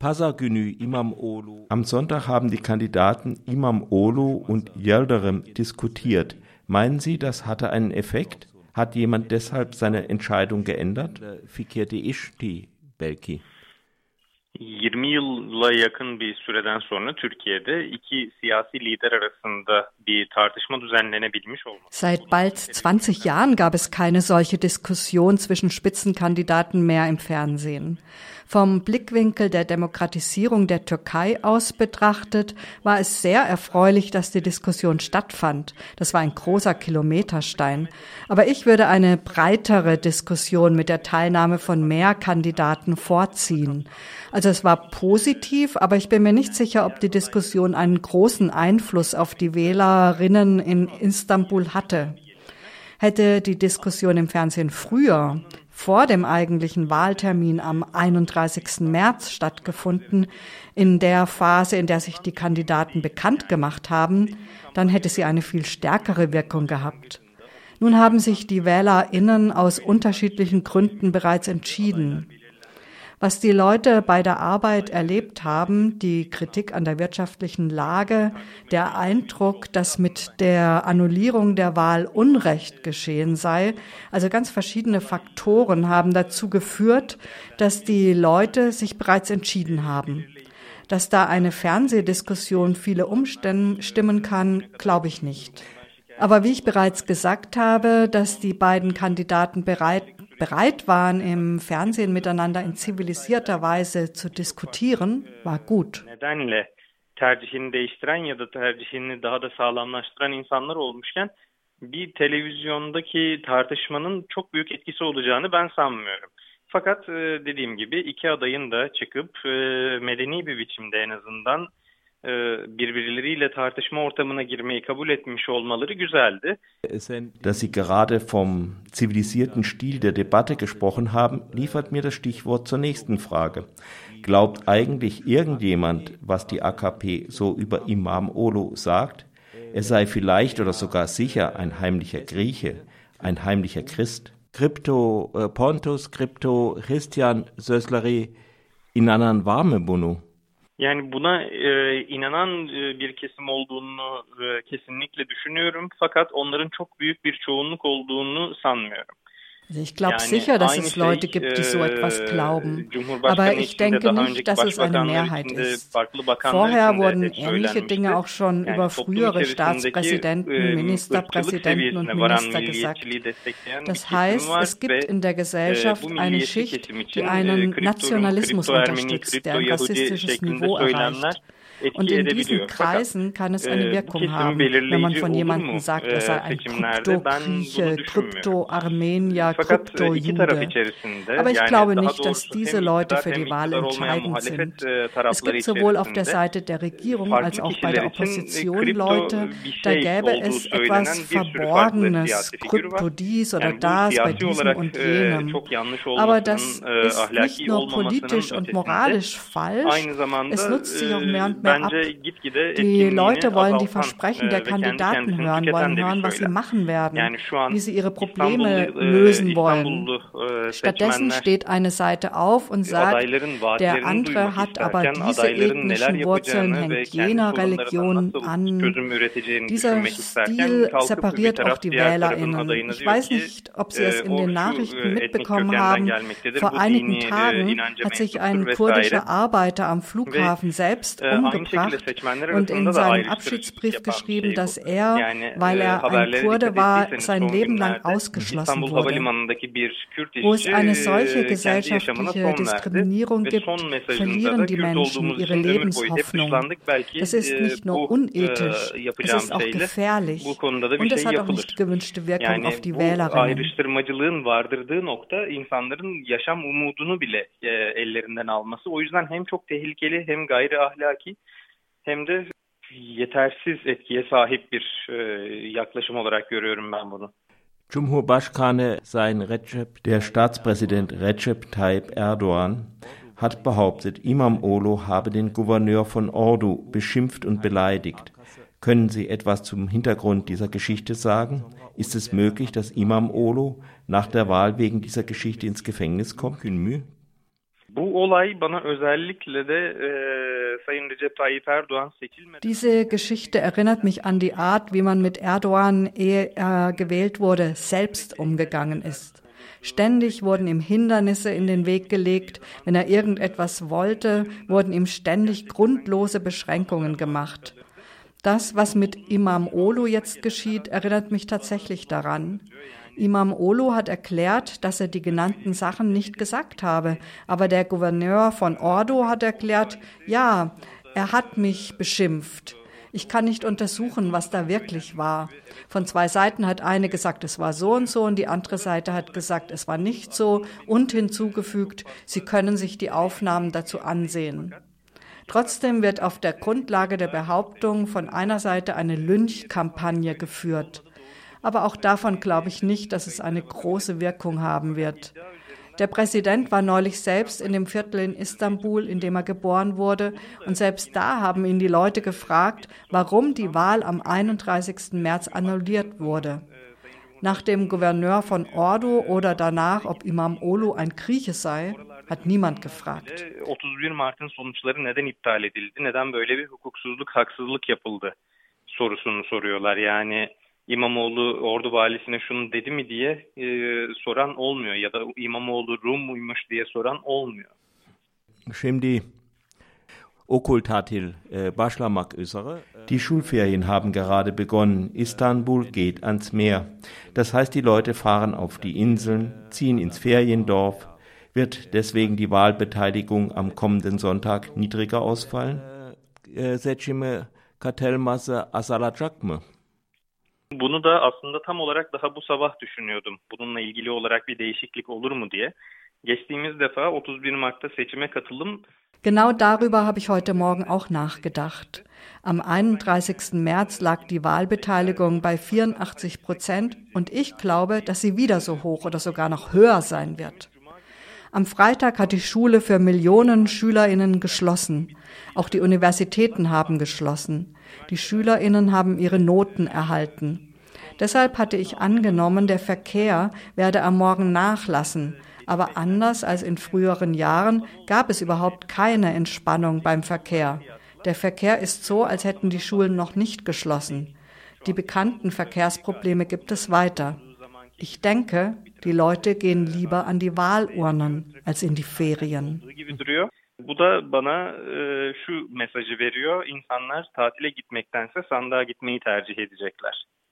Pasagünü Imam Olu. Am Sonntag haben die Kandidaten Imam Olu und Yildirim diskutiert. Meinen Sie, das hatte einen Effekt? Hat jemand deshalb seine Entscheidung geändert? Belki. 20 yıla yakın bir süreden sonra Türkiye'de iki siyasi lider arasında bir tartışma düzenlenebilmiş olması. Seit bald 20 Jahren gab es keine solche Diskussion zwischen Spitzenkandidaten mehr im Fernsehen. Vom Blickwinkel der Demokratisierung der Türkei aus betrachtet, war es sehr erfreulich, dass die Diskussion stattfand. Das war ein großer Kilometerstein. Aber ich würde eine breitere Diskussion mit der Teilnahme von mehr Kandidaten vorziehen. Also es war positiv, aber ich bin mir nicht sicher, ob die Diskussion einen großen Einfluss auf die Wählerinnen in Istanbul hatte. Hätte die Diskussion im Fernsehen früher vor dem eigentlichen Wahltermin am 31. März stattgefunden, in der Phase, in der sich die Kandidaten bekannt gemacht haben, dann hätte sie eine viel stärkere Wirkung gehabt. Nun haben sich die Wählerinnen aus unterschiedlichen Gründen bereits entschieden. Was die Leute bei der Arbeit erlebt haben, die Kritik an der wirtschaftlichen Lage, der Eindruck, dass mit der Annullierung der Wahl Unrecht geschehen sei, also ganz verschiedene Faktoren haben dazu geführt, dass die Leute sich bereits entschieden haben. Dass da eine Fernsehdiskussion viele umstimmen kann, glaube ich nicht. Aber wie ich bereits gesagt habe, dass die beiden Kandidaten bereit bereit waren, im Fernsehen miteinander in zivilisierter Weise zu diskutieren, war gut. bir televizyondaki tartışmanın çok büyük etkisi olacağını ben sanmıyorum. Fakat e, dediğim gibi iki adayın da çıkıp e, medeni bir biçimde en azından e, birbirleriyle tartışma ortamına girmeyi kabul etmiş olmaları güzeldi. Dass Sie gerade vom zivilisierten Stil der Debatte gesprochen haben, liefert mir das Stichwort zur nächsten Frage. Glaubt eigentlich irgendjemand, was die AKP so über Imam Olo sagt? Er sei vielleicht oder sogar sicher ein heimlicher Grieche, ein heimlicher Christ. Krypto äh, Pontus, Krypto Christian Sösleri inanan var mı bunu? Yani buna e, inanan e, bir kesim olduğunu e, kesinlikle düşünüyorum. Fakat onların çok büyük bir çoğunluk olduğunu sanmıyorum. Also ich glaube sicher, dass es Leute gibt, die so etwas glauben. Aber ich denke nicht, dass es eine Mehrheit ist. Vorher wurden ähnliche Dinge auch schon über frühere Staatspräsidenten, Ministerpräsidenten und Minister gesagt. Das heißt, es gibt in der Gesellschaft eine Schicht, die einen Nationalismus unterstützt, der ein rassistisches Niveau erreicht. Und in diesen Kreisen kann es eine Wirkung haben, wenn man von jemandem sagt, er sei ein Krypto-Grieche, Krypto-Armenier, Krypto-Jude. Aber ich glaube nicht, dass diese Leute für die Wahl entscheidend sind. Es gibt sowohl auf der Seite der Regierung als auch bei der Opposition Leute, da gäbe es etwas Verborgenes, Krypto dies oder das bei diesem und jenem. Aber das ist nicht nur politisch und moralisch falsch, es nutzt sich auch mehr und mehr mehr ab. Die Leute wollen die Versprechen der Kandidaten hören, wollen hören, was sie machen werden, wie sie ihre Probleme lösen wollen. Stattdessen steht eine Seite auf und sagt, der andere hat aber diese ethnischen Wurzeln, hängt jener Religion an. Dieser Stil separiert auch die WählerInnen. Ich weiß nicht, ob Sie es in den Nachrichten mitbekommen haben. Vor einigen Tagen hat sich ein kurdischer Arbeiter am Flughafen selbst umgebracht umgebracht und in seinem Abschiedsbrief geschrieben, dass er, weil er ein Kurde war, sein Leben lang ausgeschlossen wurde. Wo es eine solche gesellschaftliche Diskriminierung gibt, verlieren die Menschen ihre Lebenshoffnung. Das ist nicht nur unethisch, es ist auch gefährlich und es hat auch nicht gewünschte Wirkung auf die Wählerinnen. e, gayri ahlaki hem de yetersiz etkiye sahip bir e, yaklaşım olarak görüyorum ben bunu. Cumhurbaşkanı Sayın Recep, der Staatspräsident Recep Tayyip Erdogan, hat behauptet, Imam Olo habe den Gouverneur von Ordu beschimpft und beleidigt. Können Sie etwas zum Hintergrund dieser Geschichte sagen? Ist es möglich, dass Imam Olo nach der Wahl wegen dieser Geschichte ins Gefängnis kommt? Diese Geschichte erinnert mich an die Art, wie man mit Erdogan, ehe er gewählt wurde, selbst umgegangen ist. Ständig wurden ihm Hindernisse in den Weg gelegt. Wenn er irgendetwas wollte, wurden ihm ständig grundlose Beschränkungen gemacht. Das, was mit Imam Olu jetzt geschieht, erinnert mich tatsächlich daran. Imam Olu hat erklärt, dass er die genannten Sachen nicht gesagt habe, aber der Gouverneur von Ordo hat erklärt, ja, er hat mich beschimpft. Ich kann nicht untersuchen, was da wirklich war. Von zwei Seiten hat eine gesagt, es war so und so, und die andere Seite hat gesagt, es war nicht so, und hinzugefügt, Sie können sich die Aufnahmen dazu ansehen. Trotzdem wird auf der Grundlage der Behauptung von einer Seite eine Lynchkampagne geführt. Aber auch davon glaube ich nicht, dass es eine große Wirkung haben wird. Der Präsident war neulich selbst in dem Viertel in Istanbul, in dem er geboren wurde, und selbst da haben ihn die Leute gefragt, warum die Wahl am 31. März annulliert wurde. Nach dem Gouverneur von Ordu oder danach, ob Imam Olu ein Grieche sei, hat niemand gefragt. 31 Mart'ın sonuçları neden iptal edildi? Neden böyle bir hukuksuzluk, haksızlık yapıldı? sorusunu soruyorlar. Yani İmamoğlu ordu valisine şunu dedi mi diye e, soran olmuyor ya da İmamoğlu Rum muymuş diye soran olmuyor. Şimdi okul tatil e, başlamak üzere. Die Schulferien haben gerade begonnen. Istanbul geht ans Meer. Das heißt, die Leute fahren auf die Inseln, ziehen ins Feriendorf. Wird deswegen die Wahlbeteiligung am kommenden Sonntag niedriger ausfallen? Seçimi katılması azalacak mı? Bunu da aslında tam olarak daha bu sabah düşünüyordum. Bununla ilgili olarak bir değişiklik olur mu diye. Geçtiğimiz defa 31 Mart'ta seçime katılım Genau darüber habe ich heute Morgen auch nachgedacht. Am 31. März lag die Wahlbeteiligung bei 84 Prozent und ich glaube, dass sie wieder so hoch oder sogar noch höher sein wird. Am Freitag hat die Schule für Millionen Schülerinnen geschlossen. Auch die Universitäten haben geschlossen. Die Schülerinnen haben ihre Noten erhalten. Deshalb hatte ich angenommen, der Verkehr werde am Morgen nachlassen. Aber anders als in früheren Jahren gab es überhaupt keine Entspannung beim Verkehr. Der Verkehr ist so, als hätten die Schulen noch nicht geschlossen. Die bekannten Verkehrsprobleme gibt es weiter. Ich denke, die Leute gehen lieber an die Wahlurnen als in die Ferien. Bu da bana e, şu mesajı veriyor. İnsanlar tatile gitmektense sandığa gitmeyi tercih edecekler.